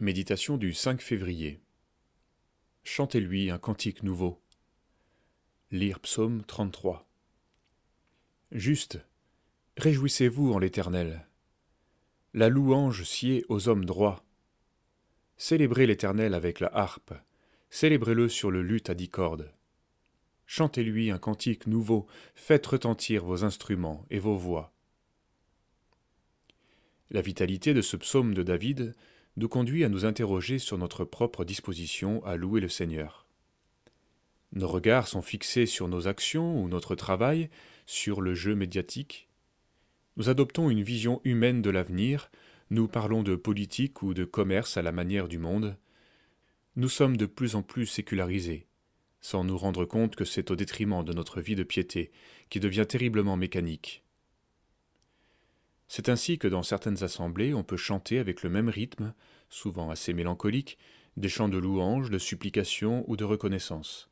Méditation du 5 février. Chantez-lui un cantique nouveau. Lire psaume 33. Juste, réjouissez-vous en l'Éternel. La louange sied aux hommes droits. Célébrez l'Éternel avec la harpe, célébrez-le sur le luth à dix cordes. Chantez-lui un cantique nouveau, faites retentir vos instruments et vos voix. La vitalité de ce psaume de David nous conduit à nous interroger sur notre propre disposition à louer le Seigneur. Nos regards sont fixés sur nos actions ou notre travail, sur le jeu médiatique. Nous adoptons une vision humaine de l'avenir, nous parlons de politique ou de commerce à la manière du monde. Nous sommes de plus en plus sécularisés, sans nous rendre compte que c'est au détriment de notre vie de piété, qui devient terriblement mécanique. C'est ainsi que dans certaines assemblées on peut chanter avec le même rythme, souvent assez mélancolique, des chants de louange, de supplication ou de reconnaissance.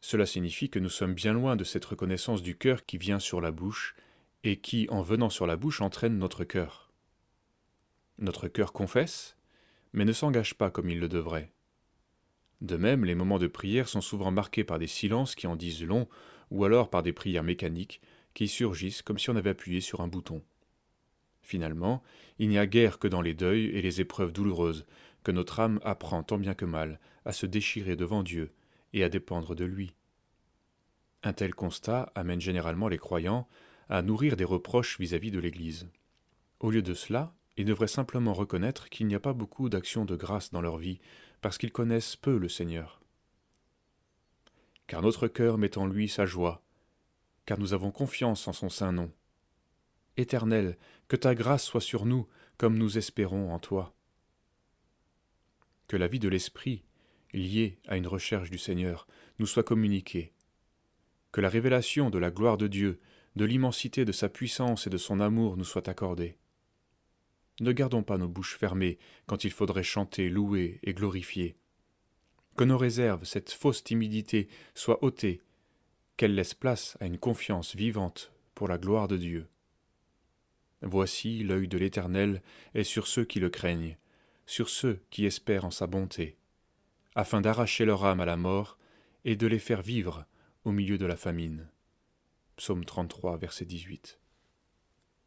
Cela signifie que nous sommes bien loin de cette reconnaissance du cœur qui vient sur la bouche et qui, en venant sur la bouche, entraîne notre cœur. Notre cœur confesse, mais ne s'engage pas comme il le devrait. De même, les moments de prière sont souvent marqués par des silences qui en disent long, ou alors par des prières mécaniques qui surgissent comme si on avait appuyé sur un bouton. Finalement, il n'y a guère que dans les deuils et les épreuves douloureuses que notre âme apprend tant bien que mal à se déchirer devant Dieu et à dépendre de lui. Un tel constat amène généralement les croyants à nourrir des reproches vis-à-vis de l'Église. Au lieu de cela, ils devraient simplement reconnaître qu'il n'y a pas beaucoup d'actions de grâce dans leur vie, parce qu'ils connaissent peu le Seigneur. Car notre cœur met en lui sa joie, car nous avons confiance en son saint nom. Éternel, que ta grâce soit sur nous, comme nous espérons en toi. Que la vie de l'Esprit, liée à une recherche du Seigneur, nous soit communiquée. Que la révélation de la gloire de Dieu, de l'immensité de sa puissance et de son amour nous soit accordée. Ne gardons pas nos bouches fermées quand il faudrait chanter, louer et glorifier. Que nos réserves, cette fausse timidité, soient ôtées, qu'elles laissent place à une confiance vivante pour la gloire de Dieu. Voici l'œil de l'Éternel est sur ceux qui le craignent, sur ceux qui espèrent en sa bonté, afin d'arracher leur âme à la mort et de les faire vivre au milieu de la famine. Psaume 33, verset 18.